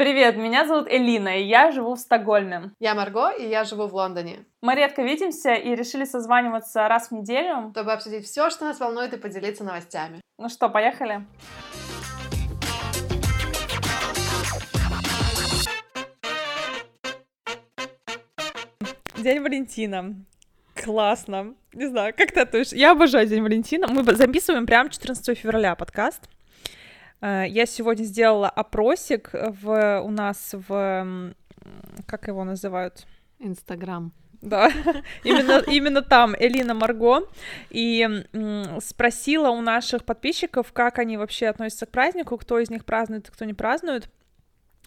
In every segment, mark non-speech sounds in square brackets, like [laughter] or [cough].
Привет, меня зовут Элина, и я живу в Стокгольме. Я Марго, и я живу в Лондоне. Мы редко видимся и решили созваниваться раз в неделю. Чтобы обсудить все, что нас волнует, и поделиться новостями. Ну что, поехали? День Валентина. Классно. Не знаю, как ты относишься? Я обожаю День Валентина. Мы записываем прям 14 февраля подкаст. Э, я сегодня сделала опросик в, у нас в... Как его называют? Инстаграм. Да, [laughs] именно, именно там Элина Марго, и спросила у наших подписчиков, как они вообще относятся к празднику, кто из них празднует, кто не празднует.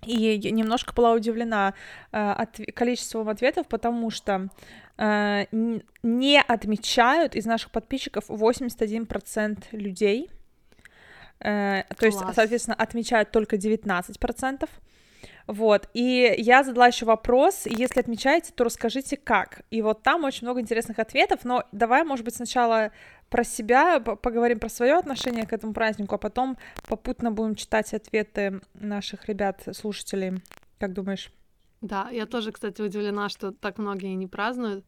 И немножко была удивлена э, от, количеством ответов, потому что э, не отмечают из наших подписчиков 81% людей. Э, то есть, соответственно, отмечают только 19%. Вот, и я задала еще вопрос, если отмечаете, то расскажите как. И вот там очень много интересных ответов, но давай, может быть, сначала про себя поговорим про свое отношение к этому празднику, а потом попутно будем читать ответы наших ребят, слушателей. Как думаешь? Да, я тоже, кстати, удивлена, что так многие не празднуют.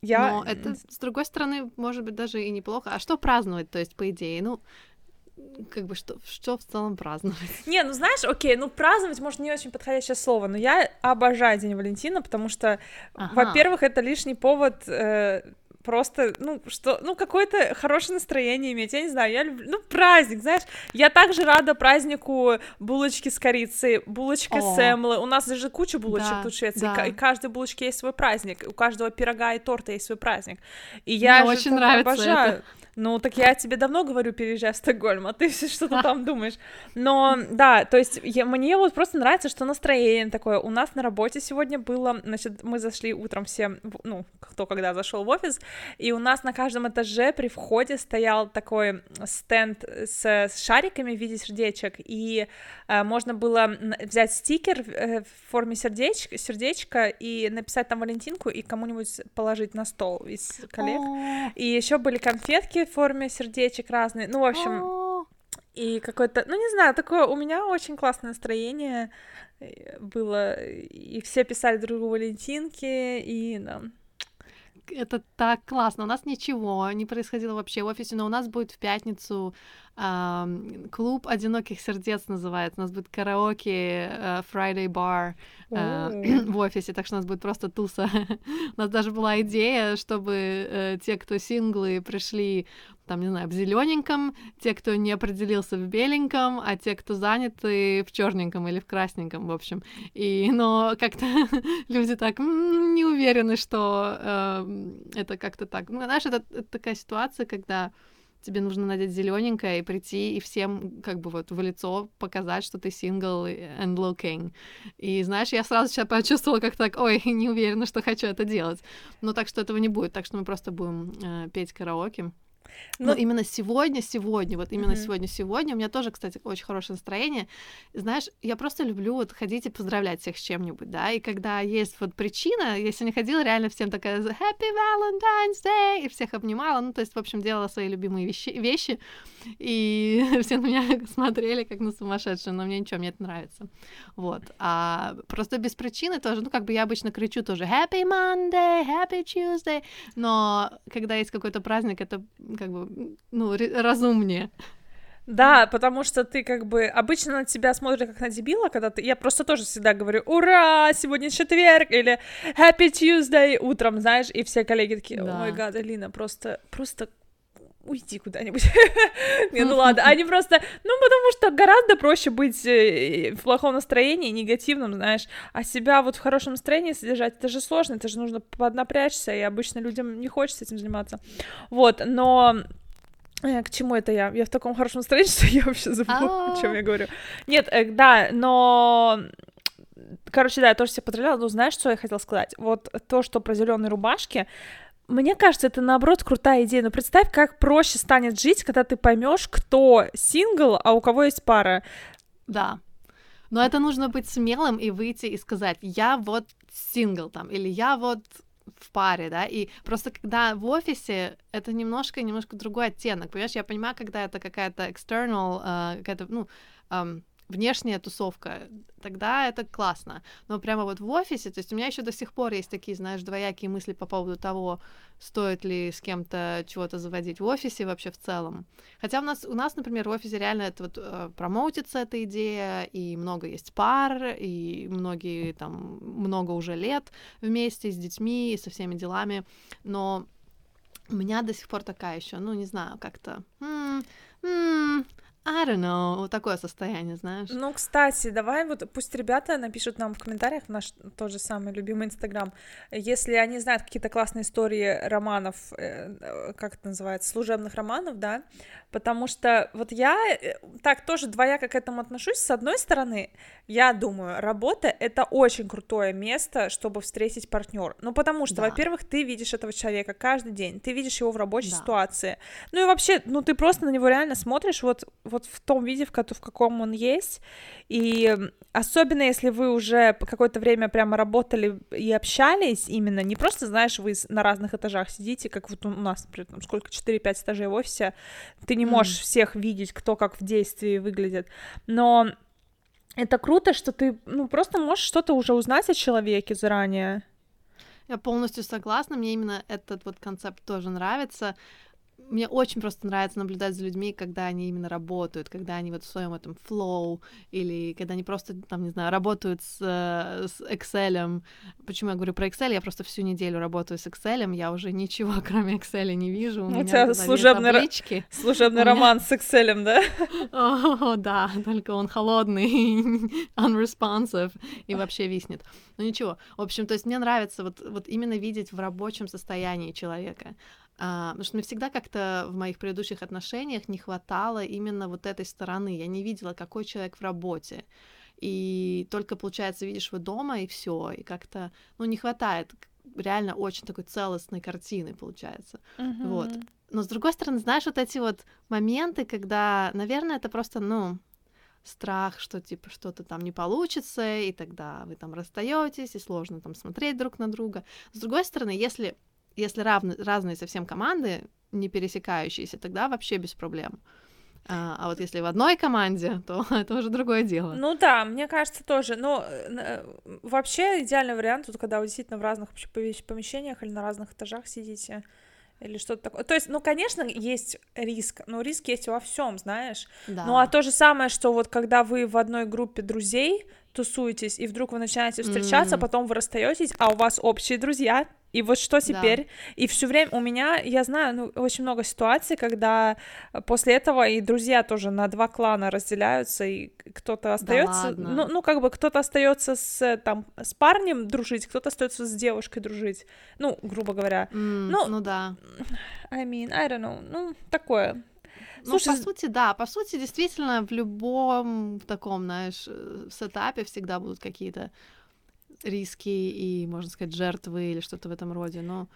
Я... Но это, с другой стороны, может быть, даже и неплохо. А что праздновать, то есть, по идее? Ну, как бы что, что в целом праздновать? [laughs] Не, ну знаешь, окей, ну праздновать, может, не очень подходящее слово, но я обожаю День Валентина, потому что, ага. во-первых, это лишний повод э, просто, ну, что, ну, какое-то хорошее настроение иметь, я не знаю, я люблю, ну, праздник, знаешь, я также рада празднику булочки с корицей, булочка с эмлы, у нас даже куча булочек да, тут в Швеции, да. и каждой булочки есть свой праздник, у каждого пирога и торта есть свой праздник, и я Мне очень нравится обожаю. Это. Ну, так я тебе давно говорю, переезжай в Стокгольм, а ты [laughs] все что-то там [laughs] думаешь. Но, да, то есть я, мне вот просто нравится, что настроение такое. У нас на работе сегодня было, значит, мы зашли утром все, ну, кто когда зашел в офис, и у нас на каждом этаже при входе стоял такой стенд с, с шариками в виде сердечек, и э, можно было взять стикер в, э, в форме сердечка, сердечка и написать там Валентинку и кому-нибудь положить на стол из коллег. И еще были конфетки в форме сердечек разные. Ну, в общем, и какое-то, ну, не знаю, такое у меня очень классное настроение э, было, и все писали другу Валентинки, и да. Это так классно. У нас ничего не происходило вообще в офисе, но у нас будет в пятницу клуб одиноких сердец называется. У нас будет караоке uh, Friday Bar uh, [clears throat] в офисе, так что у нас будет просто туса. [laughs] у нас даже была идея, чтобы uh, те, кто синглы, пришли там, не знаю, в зелененьком, те, кто не определился в беленьком, а те, кто заняты в черненьком или в красненьком, в общем. И, но как-то [laughs] люди так не уверены, что э, это как-то так. Ну, знаешь, это, это такая ситуация, когда тебе нужно надеть зелененькое и прийти и всем как бы вот в лицо показать, что ты сингл and looking. И знаешь, я сразу сейчас почувствовала, как так, ой, [laughs] не уверена, что хочу это делать. Ну так что этого не будет, так что мы просто будем э, петь караоке. Но, Но ну, именно сегодня, сегодня, вот именно mm-hmm. сегодня, сегодня, у меня тоже, кстати, очень хорошее настроение. Знаешь, я просто люблю вот ходить и поздравлять всех с чем-нибудь, да, и когда есть вот причина, я сегодня ходила реально всем такая Happy Valentine's Day, и всех обнимала, ну, то есть, в общем, делала свои любимые вещи, вещи и [laughs] все на меня смотрели как на сумасшедшую, но мне ничего, мне это нравится. Вот. А просто без причины тоже, ну, как бы я обычно кричу тоже Happy Monday, Happy Tuesday, но когда есть какой-то праздник, это как бы, ну, разумнее. Да, потому что ты как бы обычно на тебя смотрят как на дебила, когда ты. Я просто тоже всегда говорю: Ура! Сегодня четверг! Или Happy Tuesday утром, знаешь, и все коллеги такие: Ой, мой гад, Алина, просто, просто уйди куда-нибудь. [laughs] Не, ну ладно, они просто, ну, потому что гораздо проще быть э, в плохом настроении, негативном, знаешь, а себя вот в хорошем настроении содержать, это же сложно, это же нужно поднапрячься, и обычно людям не хочется этим заниматься. Вот, но э, к чему это я? Я в таком хорошем настроении, [laughs] что я вообще забыла, о чем я говорю. Нет, э, да, но Короче, да, я тоже себя поздравляла, но знаешь, что я хотела сказать? Вот то, что про зеленые рубашки, мне кажется, это наоборот крутая идея. Но представь, как проще станет жить, когда ты поймешь, кто сингл, а у кого есть пара. Да. Но это нужно быть смелым и выйти и сказать, я вот сингл там, или я вот в паре, да, и просто когда в офисе это немножко, немножко другой оттенок, понимаешь, я понимаю, когда это какая-то external, uh, какая-то, ну, um, внешняя тусовка, тогда это классно. Но прямо вот в офисе, то есть у меня еще до сих пор есть такие, знаешь, двоякие мысли по поводу того, стоит ли с кем-то чего-то заводить в офисе вообще в целом. Хотя у нас, у нас, например, в офисе реально это вот э, промоутится эта идея, и много есть пар, и многие там, много уже лет вместе с детьми и со всеми делами, но у меня до сих пор такая еще, ну, не знаю, как-то... М-м, м-м, I don't know, вот такое состояние, знаешь. Ну, кстати, давай вот пусть ребята напишут нам в комментариях наш тот же самый любимый Инстаграм, если они знают какие-то классные истории романов, э, как это называется, служебных романов, да, потому что вот я э, так тоже двояко к этому отношусь. С одной стороны, я думаю, работа — это очень крутое место, чтобы встретить партнер. Ну, потому что, да. во-первых, ты видишь этого человека каждый день, ты видишь его в рабочей да. ситуации. Ну и вообще, ну ты просто на него реально смотришь вот вот в том виде, в, в каком он есть, и особенно если вы уже какое-то время прямо работали и общались именно, не просто, знаешь, вы на разных этажах сидите, как вот у нас, например, там сколько, 4-5 этажей в офисе, ты не можешь mm. всех видеть, кто как в действии выглядит, но это круто, что ты, ну, просто можешь что-то уже узнать о человеке заранее. Я полностью согласна, мне именно этот вот концепт тоже нравится мне очень просто нравится наблюдать за людьми, когда они именно работают, когда они вот в своем этом flow, или когда они просто, там, не знаю, работают с, э, с Excel. Почему я говорю про Excel? Я просто всю неделю работаю с Excel, я уже ничего, [laughs] кроме Excel, не вижу. У, у тебя служебный, р... служебный роман с Excel, да? [laughs] О, да, только он холодный, [laughs] unresponsive и вообще виснет. Ну ничего. В общем, то есть мне нравится вот, вот именно видеть в рабочем состоянии человека. А, потому что мне всегда как-то в моих предыдущих отношениях не хватало именно вот этой стороны. Я не видела, какой человек в работе. И только, получается, видишь его дома, и все. И как-то, ну, не хватает реально очень такой целостной картины, получается. Mm-hmm. Вот. Но с другой стороны, знаешь, вот эти вот моменты, когда, наверное, это просто, ну, страх, что типа что-то там не получится, и тогда вы там расстаетесь, и сложно там смотреть друг на друга. С другой стороны, если если равны, разные совсем команды, не пересекающиеся, тогда вообще без проблем. А, а вот если в одной команде, [laughs] то это уже другое дело. Ну да, мне кажется тоже. Но э, вообще идеальный вариант, тут когда вы действительно в разных помещениях или на разных этажах сидите, или что-то такое. То есть, ну, конечно, есть риск, но риск есть во всем, знаешь. Да. Ну, а то же самое, что вот когда вы в одной группе друзей тусуетесь, и вдруг вы начинаете встречаться, mm-hmm. потом вы расстаетесь, а у вас общие друзья, и вот что теперь? Да. И все время у меня, я знаю, ну, очень много ситуаций, когда после этого и друзья тоже на два клана разделяются, и кто-то остается, да ну, ну, как бы кто-то остается с там с парнем дружить, кто-то остается с девушкой дружить. Ну, грубо говоря. Mm, ну, ну да. I mean, I don't know. Ну, такое. Ну, Слушай, по сути, да, по сути, действительно, в любом таком, знаешь, э, сетапе всегда будут какие-то риски и, можно сказать, жертвы или что-то в этом роде, но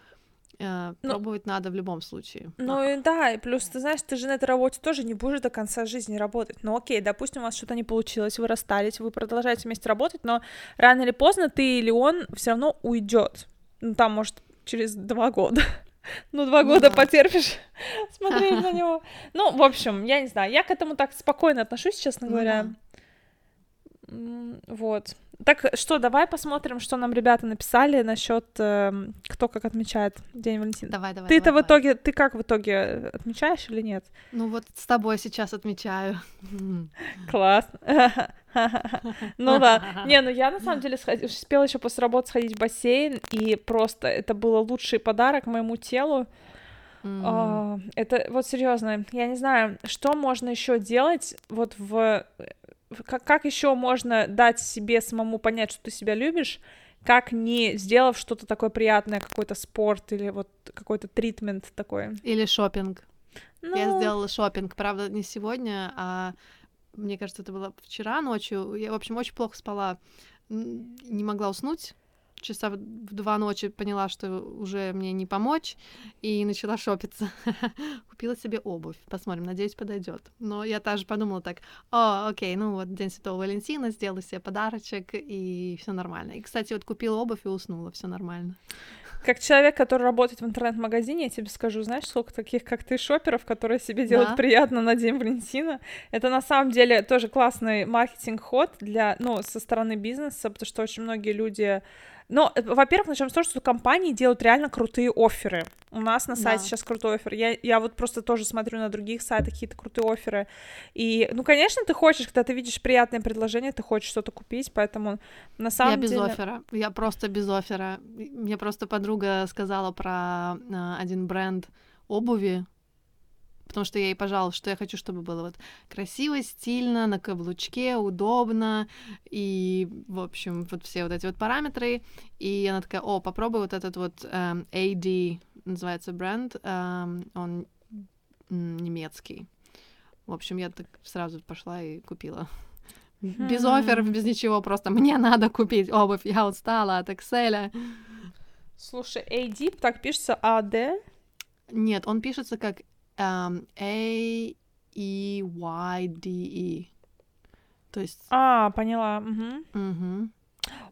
ну, пробовать надо в любом случае. Ну и да, и плюс, ты знаешь, ты же на этой работе тоже не будешь до конца жизни работать. Ну окей, допустим, у вас что-то не получилось, вы расстались, вы продолжаете вместе работать, но рано или поздно ты или он все равно уйдет. Ну там, может, через два года. [laughs] Ну, два года ну, потерпишь [laughs] смотреть на [laughs] него. Ну, в общем, я не знаю, я к этому так спокойно отношусь, честно ну говоря. Вот. Так что, давай посмотрим, что нам ребята написали насчет э, кто как отмечает День Валентина. Давай, давай. Ты-то давай, в итоге, ты как в итоге отмечаешь или нет? Ну вот с тобой сейчас отмечаю. [laughs] Класс. [laughs] Ну да. Не, ну я на самом деле успела еще после работы сходить в бассейн, и просто это был лучший подарок моему телу. Mm. Это вот серьезно, я не знаю, что можно еще делать вот в как, как еще можно дать себе самому понять, что ты себя любишь, как не сделав что-то такое приятное, какой-то спорт или вот какой-то тритмент такой. Или шопинг. Ну... Я сделала шопинг, правда, не сегодня, а мне кажется, это было вчера ночью. Я, в общем, очень плохо спала, не могла уснуть часа в два ночи поняла, что уже мне не помочь, и начала шопиться. [laughs] Купила себе обувь. Посмотрим, надеюсь, подойдет. Но я тоже подумала так, о, окей, ну вот День Святого Валентина, сделала себе подарочек, и все нормально. И, кстати, вот купила обувь и уснула, все нормально. Как человек, который работает в интернет-магазине, я тебе скажу, знаешь, сколько таких, как ты, шоперов, которые себе делают Да. приятно на День Валентина. Это на самом деле тоже классный маркетинг-ход для, ну, со стороны бизнеса, потому что очень многие люди... Ну, э, во-первых, начнем с того, что компании делают реально крутые офферы. У нас на сайте Да. сейчас крутой оффер. Я, я вот просто тоже смотрю на других сайтах какие-то крутые офферы. И, ну, конечно, ты хочешь, когда ты видишь приятное предложение, ты хочешь что-то купить, поэтому на самом я без деле... оффера. Я просто без оффера. Мне просто подруга сказала про а, один бренд обуви, потому что я ей пожаловалась, что я хочу, чтобы было вот красиво, стильно, на каблучке, удобно, и, в общем, вот все вот эти вот параметры. И она такая, о, попробуй вот этот вот эм, AD, называется бренд, эм, он немецкий. В общем, я так сразу пошла и купила. Без Хм. офферов, без ничего, просто мне надо купить обувь, я устала от Excel. Слушай, AD, так пишется А AD. Нет, он пишется как эм, A-E-Y-D-E. То есть... А, поняла. мгм. мгм.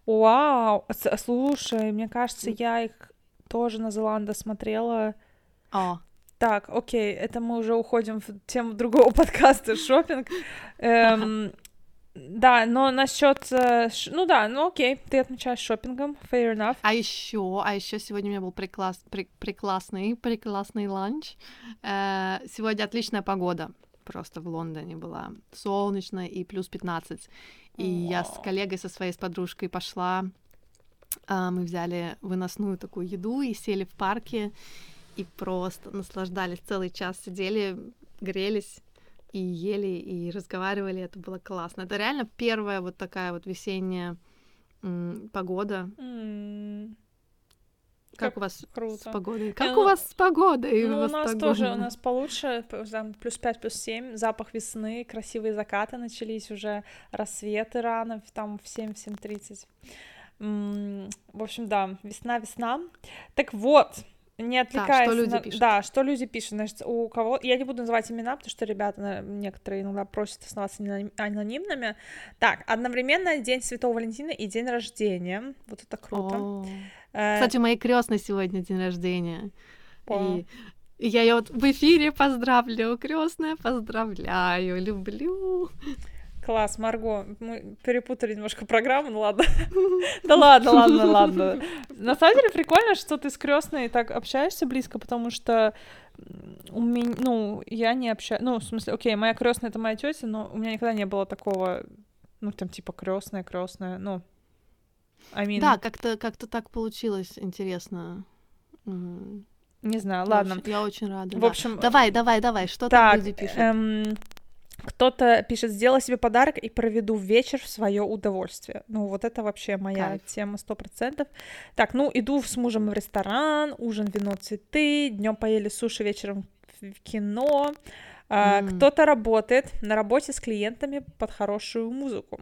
Вау, слушай, мне кажется, я их тоже на Зеланда смотрела. О, Так, окей, это мы уже уходим в тему другого [laughs] подкаста шопинг. Эм, да, но насчет, э, ну да, ну окей, ты отмечаешь шопингом, fair enough. А еще, а еще сегодня у меня был прекласс, пре- прекрасный, прекрасный ланч. Э, сегодня отличная погода. Просто в Лондоне была солнечно и плюс 15. И я с коллегой со своей с подружкой пошла. а, мы взяли выносную такую еду и сели в парке и просто наслаждались целый час, сидели, грелись и ели и разговаривали. Это было классно. Это реально первая вот такая вот весенняя м, погода, М, как, Как у вас круто. с погодой? Как ну, у вас с погодой? Ну, в у нас тоже, у нас получше, там плюс 5, плюс 7, запах весны, красивые закаты начались уже, рассветы рано, там в 7, в 7.30. М, В общем, да, весна, весна. Так вот, не отвлекаясь... люди на- пишут? Да, что люди пишут, значит, у кого... Я не буду называть имена, потому что ребята некоторые иногда просят оставаться аноним- анонимными. Так, одновременно День Святого Валентина и день рождения. Вот это круто. О. Э, Кстати, у моей крестной сегодня день рождения. И я ее вот в эфире поздравлю, крестная, поздравляю, люблю. Класс, Марго, мы перепутали немножко программу, ну ладно. [laughs] Да ладно, ладно, ладно. [laughs] На самом деле прикольно, что ты с крестной так общаешься близко, потому что у меня, ну, я не общаюсь, ну, в смысле, окей, моя крестная это моя тетя, но у меня никогда не было такого, ну, там, типа, крестная, крестная, ну, I mean, Да, как-то как так получилось, интересно. Не знаю, я ладно. очень- Я очень рада. В да. общем, Давай, давай, давай, что там Так, люди пишут? эм, кто-то пишет, сделай себе подарок и проведу вечер в свое удовольствие. Ну, вот это вообще моя Кайф. тема сто процентов. Так, ну, иду с мужем в ресторан, ужин, вино, цветы, днем поели суши, вечером в кино. А. Кто-то работает на работе с клиентами под хорошую музыку.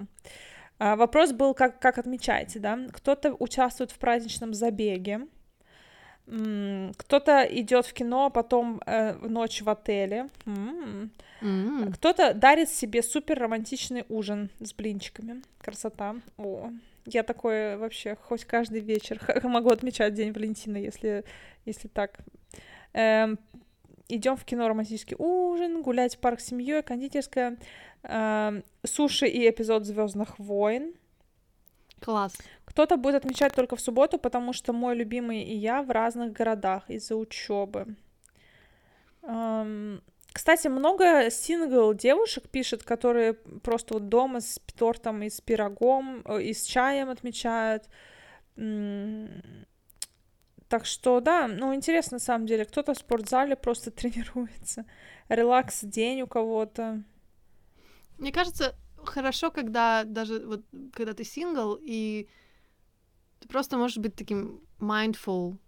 А, Вопрос был, как, как отмечаете, да? Кто-то участвует в праздничном забеге, кто-то идет в кино, а потом э, ночь в отеле. М. М, Кто-то дарит себе супер романтичный ужин с блинчиками. Красота. О, я такое вообще хоть каждый вечер [laughs] могу отмечать День Валентина, если, если так. идем в кино романтический ужин, гулять в парк с семьей, кондитерская, эм, суши и эпизод Звездных войн. Класс. Кто-то будет отмечать только в субботу, потому что мой любимый и я в разных городах из-за учебы. Кстати, много сингл девушек пишет, которые просто вот дома с тортом и с пирогом, э, и с чаем отмечают. Так что, да, ну, интересно на самом деле. Кто-то в спортзале просто [laughs] тренируется. Релакс день у кого-то. Мне кажется, хорошо, когда даже вот когда ты сингл, и ты просто можешь быть таким mindful,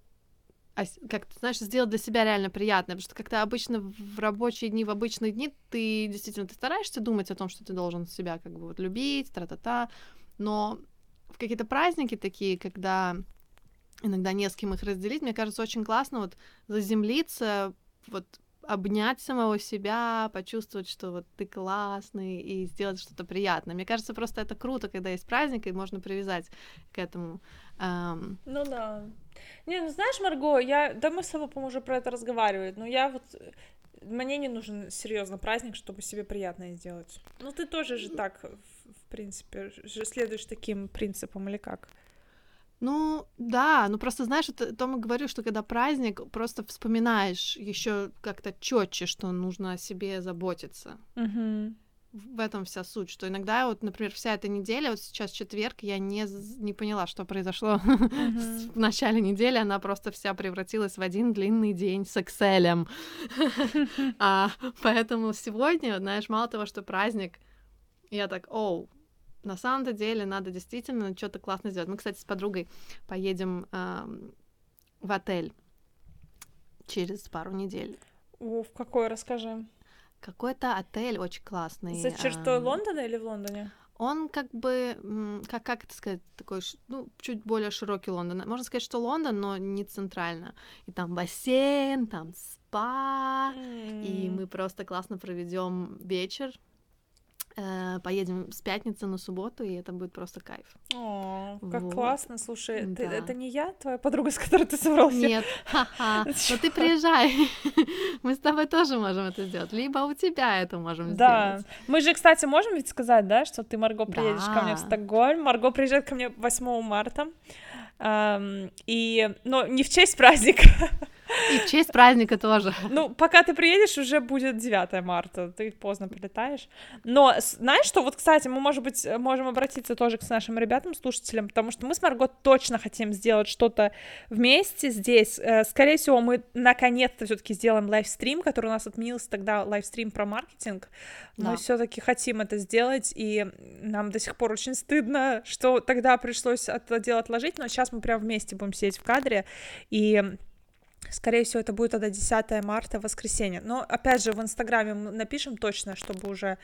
а как ты знаешь, сделать для себя реально приятное, потому что как-то обычно в рабочие дни, в обычные дни ты действительно ты стараешься думать о том, что ты должен себя как бы вот любить, тра-та-та, но в какие-то праздники такие, когда иногда не с кем их разделить, мне кажется, очень классно вот заземлиться, вот обнять самого себя, почувствовать, что вот ты классный и сделать что-то приятное. Мне кажется, просто это круто, когда есть праздник, и можно привязать к этому. Um... Ну да. Не, ну знаешь, Марго, я, да мы с тобой, по-моему, уже про это разговаривали, но я вот мне не нужен серьезно праздник, чтобы себе приятное сделать. Ну, ты тоже же так, в принципе, же следуешь таким принципам или как? Ну, да, ну просто знаешь, это, то мы говорю, что когда праздник, просто вспоминаешь еще как-то четче, что нужно о себе заботиться. Угу. В этом вся суть, что иногда вот, например, вся эта неделя, вот сейчас четверг, я не, не поняла, что произошло uh-huh. в начале недели, она просто вся превратилась в один длинный день с Excel. [laughs] а, поэтому сегодня, знаешь, мало того, что праздник, я так, оу, на самом-то деле надо действительно что-то классно сделать. Мы, кстати, с подругой поедем э, в отель через пару недель. О, в какой, расскажи. Какой-то отель очень классный. За чертой э, Лондона или в Лондоне? Он как бы, как, как это сказать, такой, ну, чуть более широкий Лондон. Можно сказать, что Лондон, но не центрально. И там бассейн, там спа, mm. и мы просто классно проведем вечер поедем с пятницы на субботу, и это будет просто кайф. О, как вот. классно, слушай, да. ты, это не я, твоя подруга, [laughs] с которой ты собрался? Нет, ха-ха, но ну ты приезжай, [laughs] мы с тобой тоже можем это сделать, либо у тебя это можем да. сделать. мы же, кстати, можем ведь сказать, да, что ты, Марго, приедешь да. ко мне в Стокгольм, Марго приезжает ко мне 8 марта, Um, и, но не в честь праздника. [laughs] И в честь праздника тоже. Ну, пока ты приедешь, уже будет 9 марта, ты поздно прилетаешь. Но знаешь что, вот, кстати, мы, может быть, можем обратиться тоже к нашим ребятам, слушателям, потому что мы с Марго точно хотим сделать что-то вместе здесь. Э, скорее всего, мы наконец-то все таки сделаем лайвстрим, который у нас отменился тогда, лайвстрим про маркетинг. Да. Мы все таки хотим это сделать, и нам до сих пор очень стыдно, что тогда пришлось это дело отложить, но сейчас сейчас мы прям вместе будем сидеть в кадре, и Скорее всего, это будет тогда 10 марта, воскресенье. Но, опять же, в Инстаграме мы напишем точно, чтобы уже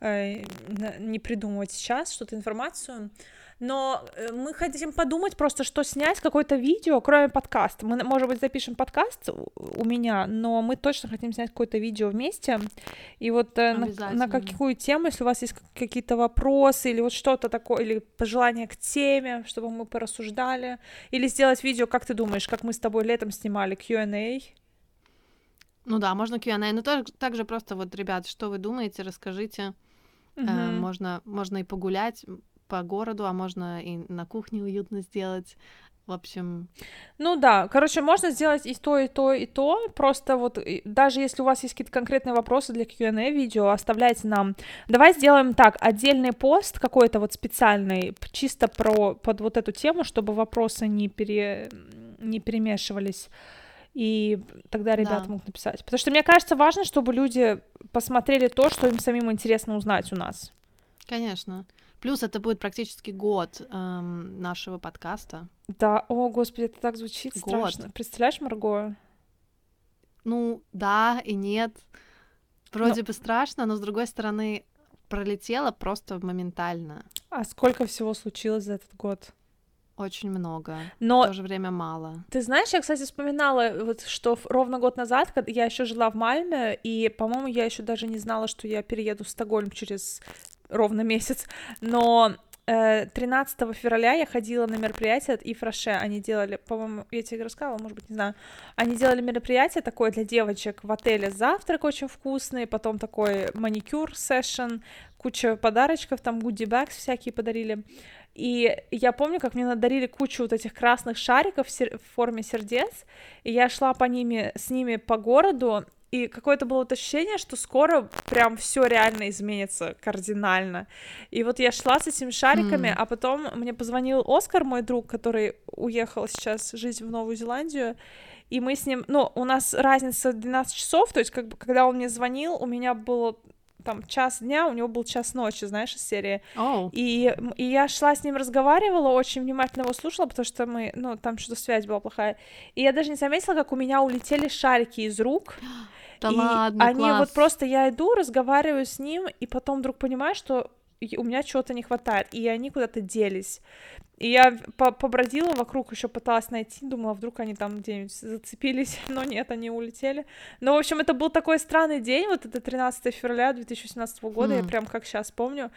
не придумывать сейчас что-то информацию но э, мы хотим подумать просто, что снять какое-то видео, кроме подкаста. Мы, может быть, запишем подкаст у меня, но мы точно хотим снять какое-то видео вместе. И вот э, на, на какую тему, если у вас есть какие-то вопросы или вот что-то такое, или пожелания к теме, чтобы мы порассуждали, или сделать видео, как ты думаешь, как мы с тобой летом снимали Q&A, ну да, можно Q&A, но тоже, также просто вот, ребят, что вы думаете, расскажите. Uh-huh. Э, можно, можно и погулять, по городу, а можно и на кухне уютно сделать. В общем... Ну да, короче, можно сделать и то, и то, и то. Просто вот даже если у вас есть какие-то конкретные вопросы для Q&A видео, оставляйте нам. Давай сделаем так, отдельный пост какой-то вот специальный, чисто про под вот эту тему, чтобы вопросы не, пере, не перемешивались. И тогда ребята да. могут написать. Потому что мне кажется важно, чтобы люди посмотрели то, что им самим интересно узнать у нас. Конечно. Плюс это будет практически год эм, нашего подкаста. Да, о, господи, это так звучит год. страшно. Представляешь, Марго? Ну, да и нет. Вроде но... бы страшно, но с другой стороны, пролетело просто моментально. А сколько всего случилось за этот год? Очень много. Но в то же время мало. Ты знаешь, я, кстати, вспоминала, вот, что ровно год назад, когда я еще жила в Мальме, и, по-моему, я еще даже не знала, что я перееду в Стокгольм через ровно месяц, но 13 э, февраля я ходила на мероприятие от Ифраше, они делали, по-моему, я тебе рассказывала, может быть, не знаю, они делали мероприятие такое для девочек в отеле, завтрак очень вкусный, потом такой маникюр сессион, куча подарочков, там гуди бэкс всякие подарили, и я помню, как мне надарили кучу вот этих красных шариков в, форме сердец, и я шла по ними, с ними по городу, и какое-то было вот ощущение, что скоро прям все реально изменится кардинально. И вот я шла с этими шариками, mm. а потом мне позвонил Оскар, мой друг, который уехал сейчас жить в Новую Зеландию, и мы с ним, ну, у нас разница 12 часов, то есть, как бы, когда он мне звонил, у меня было там час дня, у него был час ночи, знаешь, из серии. Oh. И, и я шла с ним, разговаривала, очень внимательно его слушала, потому что мы, ну, там что-то связь была плохая. И я даже не заметила, как у меня улетели шарики из рук. [gasps] Да и ладно, они класс. вот просто, я иду, разговариваю с ним, и потом вдруг понимаю, что у меня чего-то не хватает, и они куда-то делись. И я побродила вокруг, еще пыталась найти, думала, вдруг они там где-нибудь зацепились, [laughs] но нет, они улетели. Но, в общем, это был такой странный день, вот это 13 февраля 2017 года, mm. я прям как сейчас помню.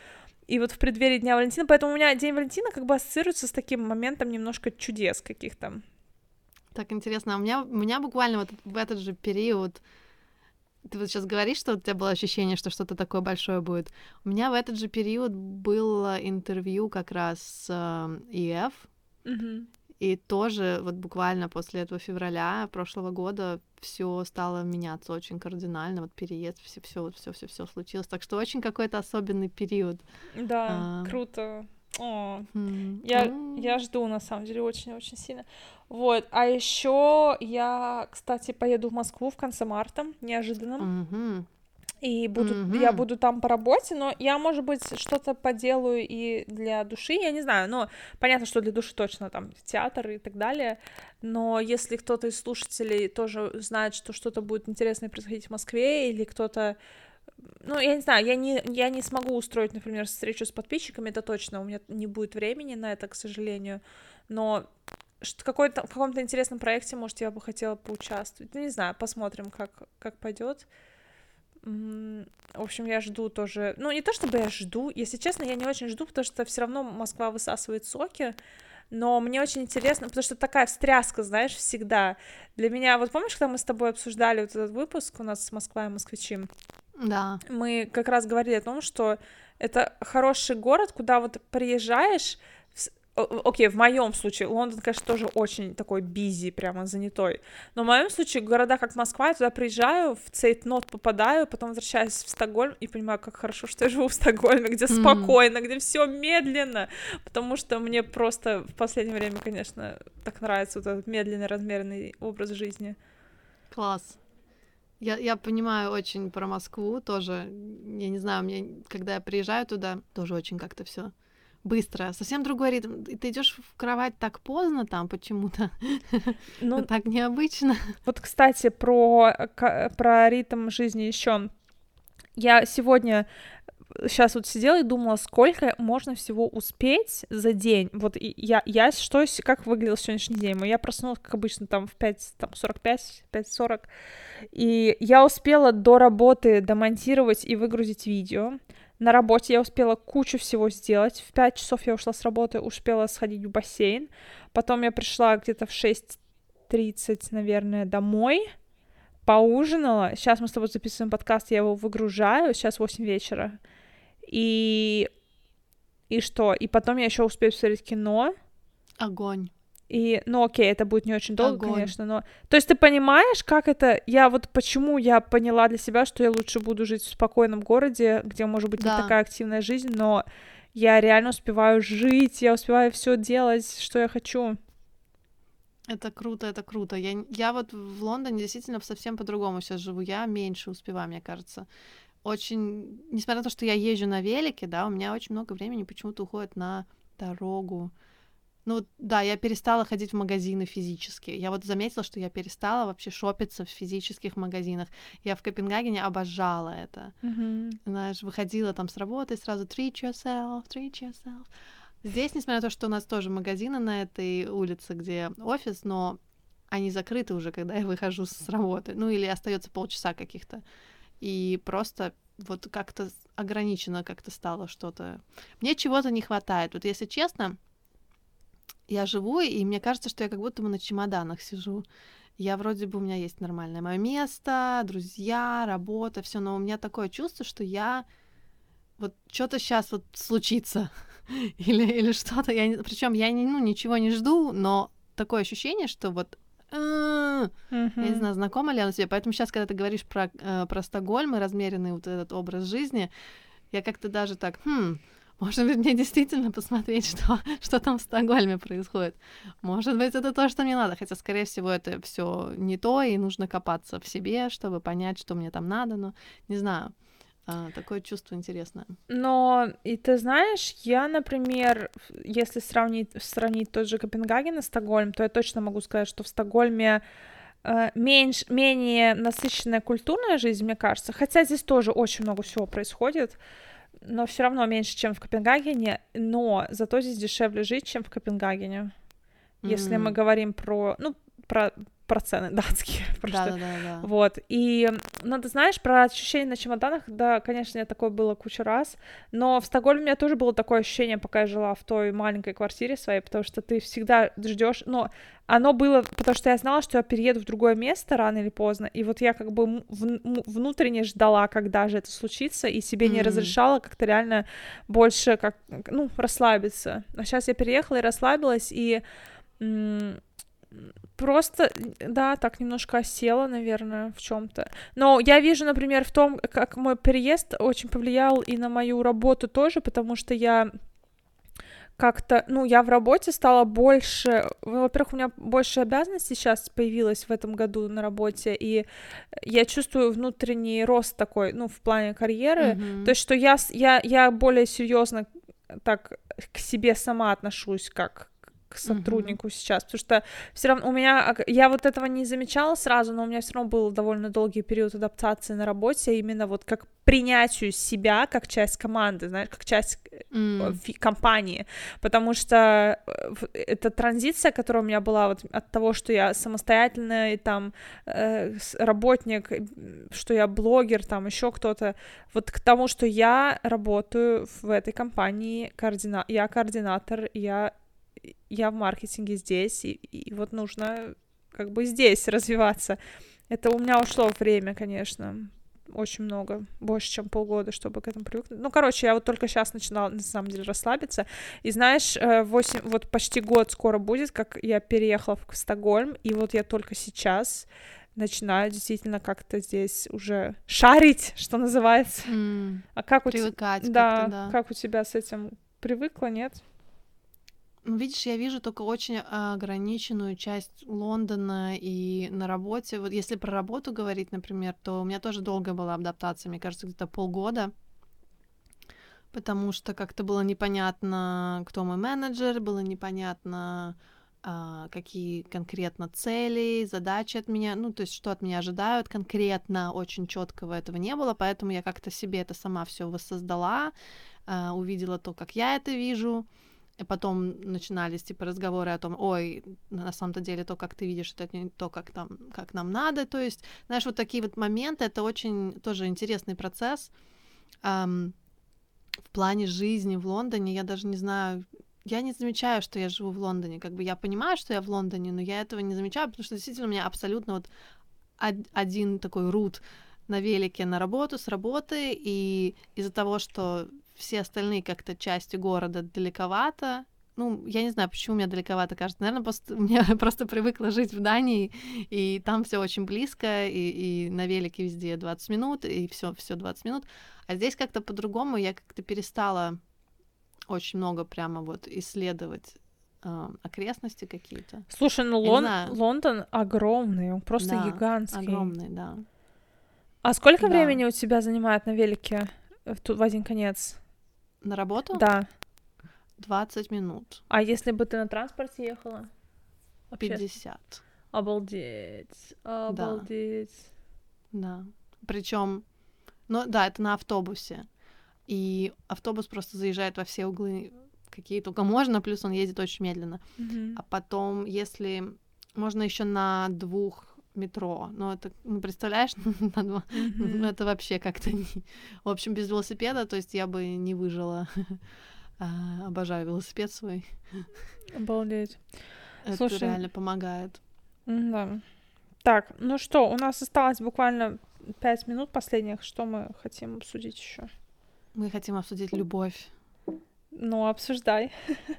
И вот в преддверии Дня Валентина, поэтому у меня День Валентина как бы ассоциируется с таким моментом немножко чудес каких-то. Так интересно, а у меня, у меня буквально вот в этот же период ты вот сейчас говоришь, что у тебя было ощущение, что что-то такое большое будет. У меня в этот же период было интервью как раз с э, ИФ, mm-hmm. и тоже вот буквально после этого февраля прошлого года все стало меняться очень кардинально, вот переезд, все, все, вот все, все, все случилось, так что очень какой-то особенный период. Да, а... круто. О, mm. я, я жду, на самом деле, очень-очень сильно. Вот, а еще я, кстати, поеду в Москву в конце марта, неожиданно. Mm-hmm. И буду, mm-hmm. я буду там по работе, но я, может быть, что-то поделаю и для души, я не знаю, но понятно, что для души точно там театр и так далее, но если кто-то из слушателей тоже знает, что что-то будет интересное происходить в Москве, или кто-то ну, я не знаю, я не, я не смогу устроить, например, встречу с подписчиками, это точно, у меня не будет времени на это, к сожалению, но какой-то, в каком-то интересном проекте, может, я бы хотела поучаствовать, ну, не знаю, посмотрим, как, как пойдет. В общем, я жду тоже, ну, не то чтобы я жду, если честно, я не очень жду, потому что все равно Москва высасывает соки, но мне очень интересно, потому что такая встряска, знаешь, всегда. Для меня, вот помнишь, когда мы с тобой обсуждали вот этот выпуск у нас с Москва и москвичи? Да. Мы как раз говорили о том, что это хороший город, куда вот приезжаешь, Окей, okay, в моем случае Лондон, конечно, тоже очень такой бизи, прямо занятой. Но в моем случае города как Москва, я туда приезжаю, в цейтнот попадаю, потом возвращаюсь в Стокгольм и понимаю, как хорошо, что я живу в Стокгольме, где mm. спокойно, где все медленно, потому что мне просто в последнее время, конечно, так нравится вот этот медленный, размеренный образ жизни. Класс. Я, я понимаю очень про Москву тоже. Я не знаю, мне, когда я приезжаю туда, тоже очень как-то все быстро, совсем другой ритм. Ты идешь в кровать так поздно там почему-то. [laughs] Ну, так необычно. Вот, кстати, про, про ритм жизни еще. Я сегодня сейчас вот сидела и думала, сколько можно всего успеть за день. Вот я, я что, как выглядел сегодняшний день? Я проснулась, как обычно, там в 5, там 45, 5.40, и я успела до работы домонтировать и выгрузить видео. На работе я успела кучу всего сделать. В 5 часов я ушла с работы, успела сходить в бассейн. Потом я пришла где-то в 6.30, наверное, домой, поужинала. Сейчас мы с тобой записываем подкаст, я его выгружаю. Сейчас 8 вечера. И... И что? И потом я еще успею посмотреть кино. Огонь. И, ну, окей, это будет не очень долго, Огонь. конечно, но... То есть ты понимаешь, как это... Я вот почему я поняла для себя, что я лучше буду жить в спокойном городе, где, может быть, да. не такая активная жизнь, но я реально успеваю жить, я успеваю все делать, что я хочу. Это круто, это круто. Я, я вот в Лондоне действительно совсем по-другому сейчас живу. Я меньше успеваю, мне кажется очень, несмотря на то, что я езжу на велике, да, у меня очень много времени почему-то уходит на дорогу. Ну да, я перестала ходить в магазины физически. Я вот заметила, что я перестала вообще шопиться в физических магазинах. Я в Копенгагене обожала это. Mm-hmm. Знаешь, выходила там с работы сразу treat yourself, treat yourself. Здесь, несмотря на то, что у нас тоже магазины на этой улице, где офис, но они закрыты уже, когда я выхожу с работы. Ну или остается полчаса каких-то и просто вот как-то ограничено как-то стало что-то. Мне чего-то не хватает. Вот если честно, я живу, и мне кажется, что я как будто бы на чемоданах сижу. Я вроде бы у меня есть нормальное мое место, друзья, работа, все, но у меня такое чувство, что я вот что-то сейчас вот случится [laughs] или или что-то. Я причем я не, ну ничего не жду, но такое ощущение, что вот я не знаю, знакома ли она тебе. Поэтому сейчас, когда ты говоришь про, э, про Стокгольм и размеренный вот этот образ жизни, я как-то даже так, хм, может быть, мне действительно посмотреть, что, что там в Стокгольме происходит. Может быть, это то, что мне надо. Хотя, скорее всего, это все не то, и нужно копаться в себе, чтобы понять, что мне там надо. Но не знаю. А, такое чувство интересное. Но, и ты знаешь, я, например, если сравнить, сравнить тот же Копенгаген и Стокгольм, то я точно могу сказать, что в Стокгольме меньше, менее насыщенная культурная жизнь, мне кажется, хотя здесь тоже очень много всего происходит, но все равно меньше, чем в Копенгагене, но зато здесь дешевле жить, чем в Копенгагене. Если mm-hmm. мы говорим про, ну, про про цены датские. Просто. Да, да, да, да. Вот. И, ну, ты знаешь, про ощущение на чемоданах, да, конечно, я такое было кучу раз, но в Стокгольме у меня тоже было такое ощущение, пока я жила в той маленькой квартире своей, потому что ты всегда ждешь, но оно было, потому что я знала, что я перееду в другое место рано или поздно, и вот я как бы внутренне ждала, когда же это случится, и себе mm-hmm. не разрешала как-то реально больше, как, ну, расслабиться. А сейчас я переехала и расслабилась, и просто, да, так немножко осела, наверное, в чем-то. Но я вижу, например, в том, как мой переезд очень повлиял и на мою работу тоже, потому что я как-то, ну, я в работе стала больше, во-первых, у меня больше обязанностей сейчас появилось в этом году на работе, и я чувствую внутренний рост такой, ну, в плане карьеры, mm-hmm. то есть, что я, я, я более серьезно так к себе сама отношусь, как к сотруднику mm-hmm. сейчас, потому что все равно у меня, я вот этого не замечала сразу, но у меня все равно был довольно долгий период адаптации на работе, именно вот как принятию себя как часть команды, знаешь, как часть mm. компании, потому что э, эта транзиция, которая у меня была вот от того, что я самостоятельный там э, работник, что я блогер, там еще кто-то, вот к тому, что я работаю в этой компании, координа... я координатор, я я в маркетинге здесь, и, и вот нужно как бы здесь развиваться. Это у меня ушло время, конечно, очень много, больше, чем полгода, чтобы к этому привыкнуть. Ну, короче, я вот только сейчас начинала, на самом деле, расслабиться. И знаешь, 8, э, вот почти год скоро будет, как я переехала в Стокгольм, и вот я только сейчас начинаю действительно как-то здесь уже шарить, что называется. Mm, а как у тебя... Да, да, как у тебя с этим привыкла, нет? Ну, видишь, я вижу только очень ограниченную часть Лондона и на работе. Вот если про работу говорить, например, то у меня тоже долгая была адаптация, мне кажется, где-то полгода. Потому что как-то было непонятно, кто мой менеджер, было непонятно, а, какие конкретно цели, задачи от меня, ну, то есть что от меня ожидают конкретно, очень четкого этого не было, поэтому я как-то себе это сама все воссоздала, а, увидела то, как я это вижу, и потом начинались типа разговоры о том, ой, на самом-то деле то, как ты видишь, это не то, как там, как нам надо. То есть, знаешь, вот такие вот моменты, это очень тоже интересный процесс. Эм, в плане жизни в Лондоне я даже не знаю, я не замечаю, что я живу в Лондоне. Как бы я понимаю, что я в Лондоне, но я этого не замечаю, потому что действительно у меня абсолютно вот один такой рут на велике на работу, с работы, и из-за того, что все остальные как-то части города далековато. Ну, я не знаю, почему мне далековато кажется. Наверное, просто [laughs] мне просто привыкла жить в Дании, и там все очень близко, и, и на велике везде 20 минут, и все, все 20 минут. А здесь как-то по-другому я как-то перестала очень много прямо вот исследовать э, окрестности какие-то. Слушай, ну Лон... Лондон огромный, он просто да, гигантский. Огромный, да. А сколько да. времени у тебя занимает на велике в, в один конец? На работу? Да. 20 минут. А если бы ты на транспорте ехала? 50. Обалдеть. Обалдеть. Да. да. Причем, ну да, это на автобусе. И автобус просто заезжает во все углы, какие только можно, плюс он ездит очень медленно. Mm-hmm. А потом, если можно еще на двух метро. Но это, ну, представляешь, [laughs] ну, это вообще как-то не... В общем, без велосипеда, то есть я бы не выжила. [laughs] А, обожаю велосипед свой. Обалдеть. Это Слушай, реально помогает. Да. Так, ну что, у нас осталось буквально пять минут последних. Что мы хотим обсудить еще? Мы хотим обсудить любовь. Ну, обсуждай.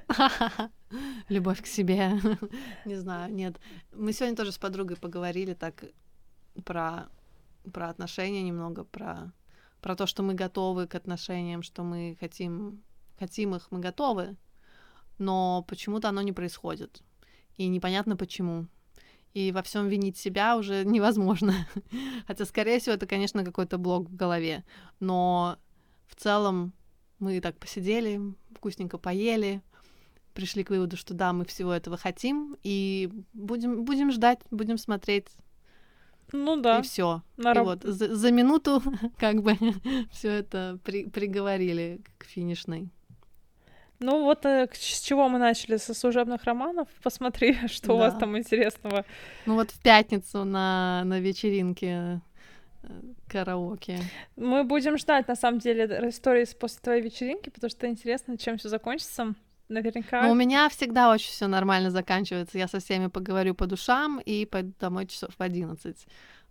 [laughs] [laughs] Любовь к себе. [laughs] Не знаю, нет. Мы сегодня тоже с подругой поговорили так про, про отношения немного, про, про то, что мы готовы к отношениям, что мы хотим, хотим их, мы готовы, но почему-то оно не происходит. И непонятно почему. И во всем винить себя уже [laughs] невозможно. Хотя, скорее всего, это, конечно, какой-то блок в голове. Но в целом мы так посидели, вкусненько поели, пришли к выводу, что да, мы всего этого хотим, и будем, будем ждать, будем смотреть, Ну да. И все. На и вот за, за минуту [laughs] как бы [laughs] все это при, приговорили к финишной. Ну вот э, с чего мы начали? Со служебных романов? Посмотри, [laughs] что у вас Да. там интересного. Ну вот в пятницу на, на вечеринке э, караоке. Мы будем ждать, на самом деле, истории после твоей вечеринки, потому что интересно, чем все закончится. Наверняка. Но у меня всегда очень все нормально заканчивается. Я со всеми поговорю по душам и пойду домой часов в 11.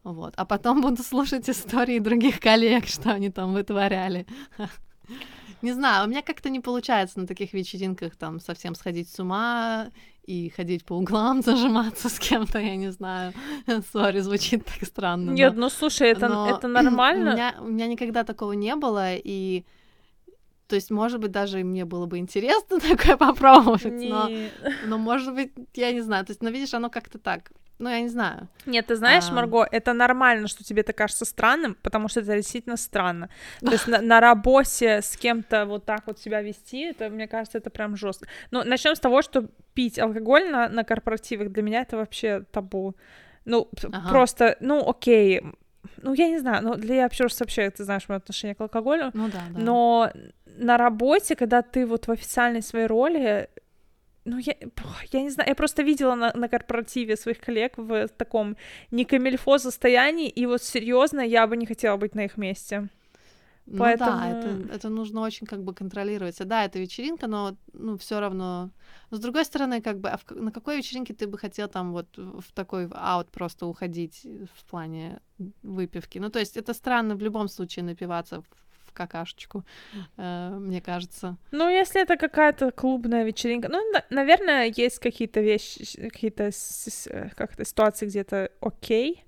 Вот. А потом буду слушать истории других коллег, что они там вытворяли. Не знаю, у меня как-то не получается на таких вечеринках там совсем сходить с ума и ходить по углам, [laughs] зажиматься с кем-то, я не знаю. Сори, звучит так странно. но- Нет, ну слушай, это, но это нормально. [clears throat] У меня, у меня никогда такого не было, и то есть, может быть, даже и мне было бы интересно [laughs] такое попробовать, но, Не- но, может быть, я не знаю. То есть, но видишь, оно как-то так. Ну, я не знаю. Нет, ты знаешь, А. Марго, это нормально, что тебе это кажется странным, потому что это действительно странно. То есть [laughs] на, на работе с кем-то вот так вот себя вести, это, мне кажется, это прям жестко. Ну, начнем с того, что пить алкоголь на, на корпоративах для меня это вообще табу. Ну, Ага. просто, ну, окей. Ну, я не знаю, ну, для я вообще, вообще, ты знаешь мое отношение к алкоголю, Ну да, да. но на работе, когда ты вот в официальной своей роли, ну, я, я не знаю, я просто видела на, на корпоративе своих коллег в таком не камильфо состоянии, и вот серьезно, я бы не хотела быть на их месте. Ну поэтому- да, это, это нужно очень как бы контролировать. Да, это вечеринка, но ну все равно. Но с другой стороны, как бы, а в на какой вечеринке ты бы хотел там вот в такой аут просто уходить в плане выпивки? Ну то есть это странно в любом случае напиваться в, какашечку, э, мне кажется. Ну, если это какая-то клубная вечеринка, ну, на- наверное, есть какие-то вещи, какие-то э, как-то ситуации где-то окей.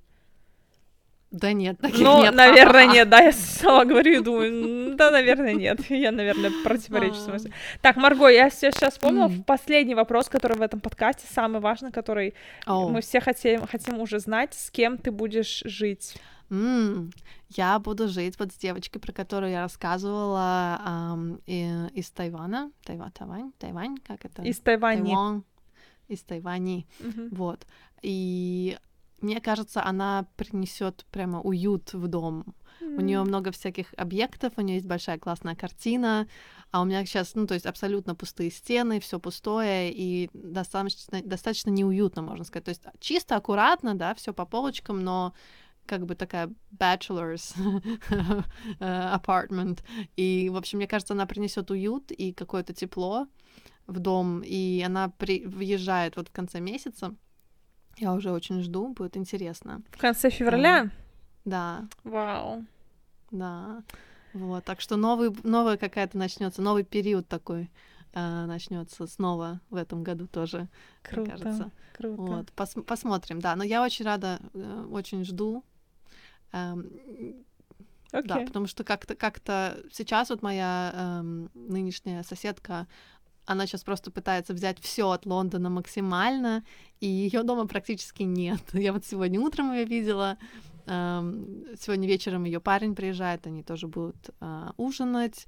Да нет, таких Ну, нет. наверное, нет, да, я [laughs] сама говорю и думаю, да, наверное, нет. [laughs] Я, наверное, противоречу смысле. Так, Марго, я сейчас вспомнила последний вопрос, который в этом подкасте, самый важный, который мы все хотим, хотим уже знать, с кем ты будешь жить. Я буду жить вот с девочкой, про которую я рассказывала из Тайвана. Тайвань, Тайвань, Тайвань, как это? Из Тайваня. Из Тайвани. Вот. И мне кажется, она принесет прямо уют в дом. У нее много всяких объектов, у нее есть большая классная картина, а у меня сейчас, ну, то есть абсолютно пустые стены, все пустое и достаточно, достаточно неуютно, можно сказать. То есть чисто, аккуратно, да, все по полочкам, но как бы такая bachelor's [laughs] э, apartment. И, в общем, мне кажется, она принесет уют и какое-то тепло в дом, и она при... въезжает вот в конце месяца. Я уже очень жду, будет интересно. В конце февраля? Да, Вау. да. Вот, так что новый, новая какая-то начнется, новый период такой э, начнется снова в этом году тоже, мне Круто. кажется. Круто. Вот, пос- посмотрим, да. Но я очень рада, э, очень жду. Эм, Да, Окей. потому что как-то как-то сейчас вот моя эм, нынешняя соседка, она сейчас просто пытается взять все от Лондона максимально, и ее дома практически нет. [laughs] Я вот сегодня утром ее видела, эм, сегодня вечером ее парень приезжает, они тоже будут э, ужинать.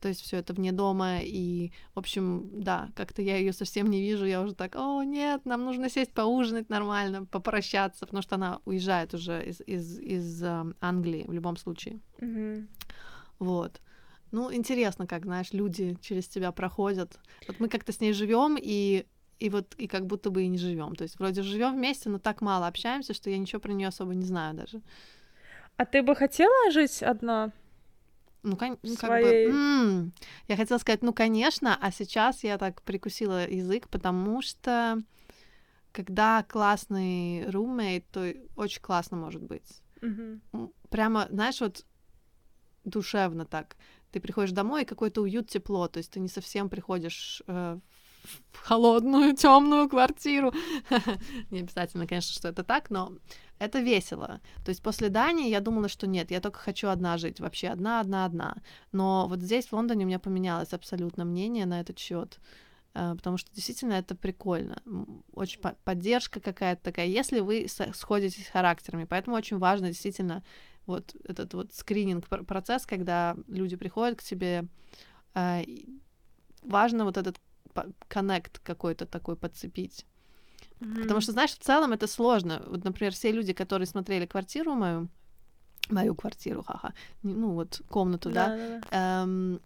То есть все это вне дома, и, в общем, да, как-то я ее совсем не вижу, я уже так, о, нет, нам нужно сесть поужинать нормально, попрощаться, потому что она уезжает уже из, из, из эм, Англии в любом случае. Мгм. Вот. Ну, интересно, как, знаешь, люди через тебя проходят. Вот мы как-то с ней живем и и вот и как будто бы и не живем. То есть вроде живем вместе, но так мало общаемся, что я ничего про нее особо не знаю даже. А ты бы хотела жить одна? Ну, кон- ну, как Своей- бы, м, я хотела сказать, ну, конечно, а сейчас я так прикусила язык, потому что когда классный румейт, то очень классно может быть. М, прямо, знаешь, вот душевно так. Ты приходишь домой, и какой-то уют, тепло, то есть ты не совсем приходишь э, в холодную, [laughs] темную квартиру. [laughs] Не обязательно, конечно, что это так, но это весело. То есть после Дании я думала, что нет, я только хочу одна жить, вообще одна, одна, одна. Но вот здесь, в Лондоне, у меня поменялось абсолютно мнение на этот счет потому что действительно это прикольно. Очень по- поддержка какая-то такая, если вы сходитесь характерами. Поэтому очень важно действительно вот этот вот скрининг пр- процесс, когда люди приходят к тебе, а, важно вот этот коннект какой-то такой подцепить. Mm-hmm. Потому что, знаешь, в целом это сложно. Вот, например, все люди, которые смотрели квартиру мою, мою квартиру, ха-ха, ну вот комнату, да, да. Эм,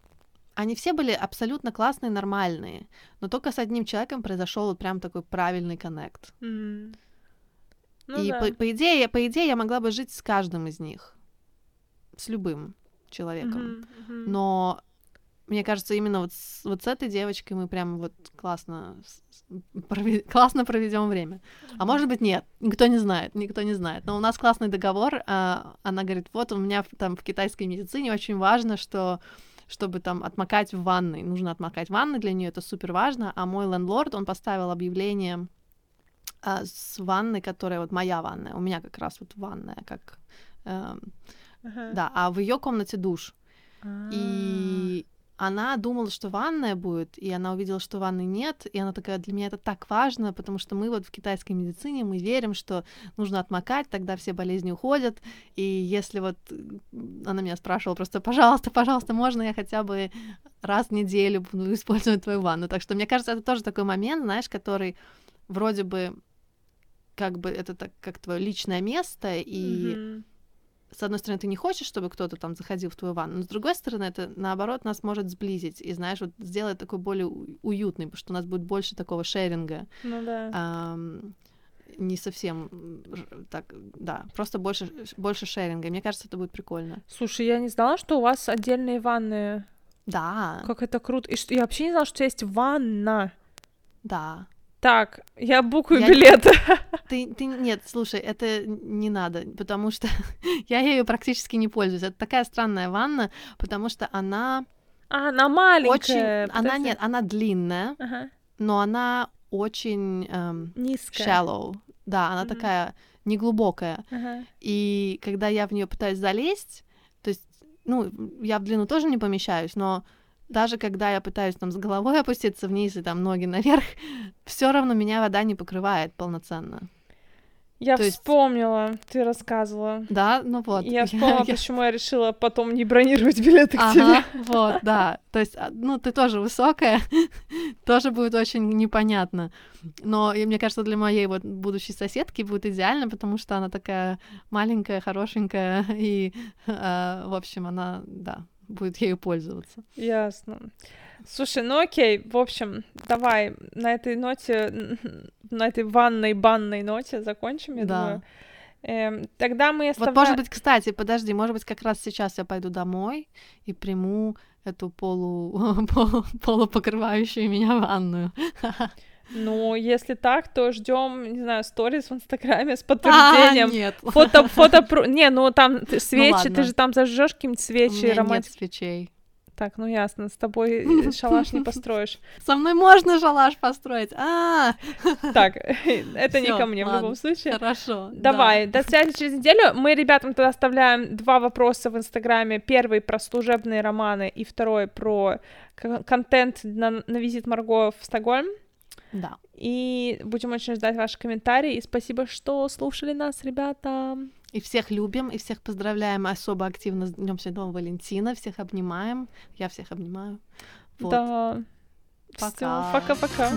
они все были абсолютно классные, нормальные, но только с одним человеком произошел вот прям такой правильный коннект. Mm-hmm. Ну, и да. по, по идее, по идее, я могла бы жить с каждым из них, с любым человеком, mm-hmm. Mm-hmm. но мне кажется, именно вот с, вот с этой девочкой мы прям вот классно, провед... классно проведем время. А может быть, нет, никто не знает, никто не знает. Но у нас классный договор. А, она говорит, вот у меня там в китайской медицине очень важно, что чтобы там отмокать в ванной. Нужно отмокать в ванной, для нее это супер важно. А мой лендлорд, он поставил объявление а, с ванной, которая вот моя ванная. У меня как раз вот ванная, как... Э, uh-huh. Да, а в ее комнате душ. Uh-huh. И она думала, что ванная будет, и она увидела, что ванны нет, и она такая, для меня это так важно, потому что мы вот в китайской медицине, мы верим, что нужно отмокать, тогда все болезни уходят, и если вот она меня спрашивала просто, пожалуйста, пожалуйста, можно я хотя бы раз в неделю буду использовать твою ванну, так что мне кажется, это тоже такой момент, знаешь, который вроде бы как бы это так как твое личное место, и mm-hmm с одной стороны, ты не хочешь, чтобы кто-то там заходил в твою ванну, но с другой стороны, это наоборот нас может сблизить и, знаешь, вот сделать такой более уютный, потому что у нас будет больше такого шеринга. Ну да. Эм, не совсем так, да, просто больше, больше шеринга. Мне кажется, это будет прикольно. Слушай, я не знала, что у вас отдельные ванны. Да. Как это круто. И что, я вообще не знала, что есть ванна. Да. Так, я букаю я билеты. [laughs] Ты, ты, нет, слушай, это не надо, потому что [laughs] я ею практически не пользуюсь. Это такая странная ванна, потому что она... А, она маленькая. Очень... Она нет, она длинная, ага. но она очень эм, низкая. Shallow. Да, она mm-hmm. такая неглубокая. Ага. И когда я в нее пытаюсь залезть, то есть, ну, я в длину тоже не помещаюсь, но даже когда я пытаюсь там с головой [laughs] опуститься вниз и там ноги наверх, [laughs] все равно меня вода не покрывает полноценно. Я То вспомнила, есть... ты рассказывала. Да, ну вот. [laughs] Я вспомнила, я... почему я решила потом не бронировать билеты к ага, тебе. Вот, да. То есть, а, ну, ты тоже высокая, тоже будет очень непонятно. Но и мне кажется, для моей вот будущей соседки будет идеально, потому что она такая маленькая, хорошенькая, и, э, в общем, она, да, будет ею пользоваться. Ясно. Слушай, ну окей, в общем, давай на этой ноте, на этой ванной, банной ноте закончим, я да. думаю. Эм, тогда мы оставляем... Вот, может быть, кстати, подожди, может быть, как раз сейчас я пойду домой и приму эту полу, [laughs] полу полупокрывающую меня ванную. [laughs] Ну, если так, то ждем, не знаю, сторис в Инстаграме с подтверждением. А, нет. Фото, фото, не, ну там ты, свечи, ну, ты же там зажжешь какие-нибудь свечи, У меня нет свечей. Так, ну ясно, с тобой [laughs] шалаш не построишь. Со мной можно шалаш построить. А, так, [laughs] это не ко мне в любом случае. Хорошо. Давай, до связи через неделю. Мы ребятам тогда оставляем два вопроса в Инстаграме. Первый про служебные романы и второй про контент на, на визит Марго в Стокгольм. Да. И будем очень ждать ваши комментарии. И спасибо, что слушали нас, ребята. И всех любим, и всех поздравляем особо активно с Днем Святого Валентина. Всех обнимаем. Я всех обнимаю. Вот. Да. Пока. Пока-пока.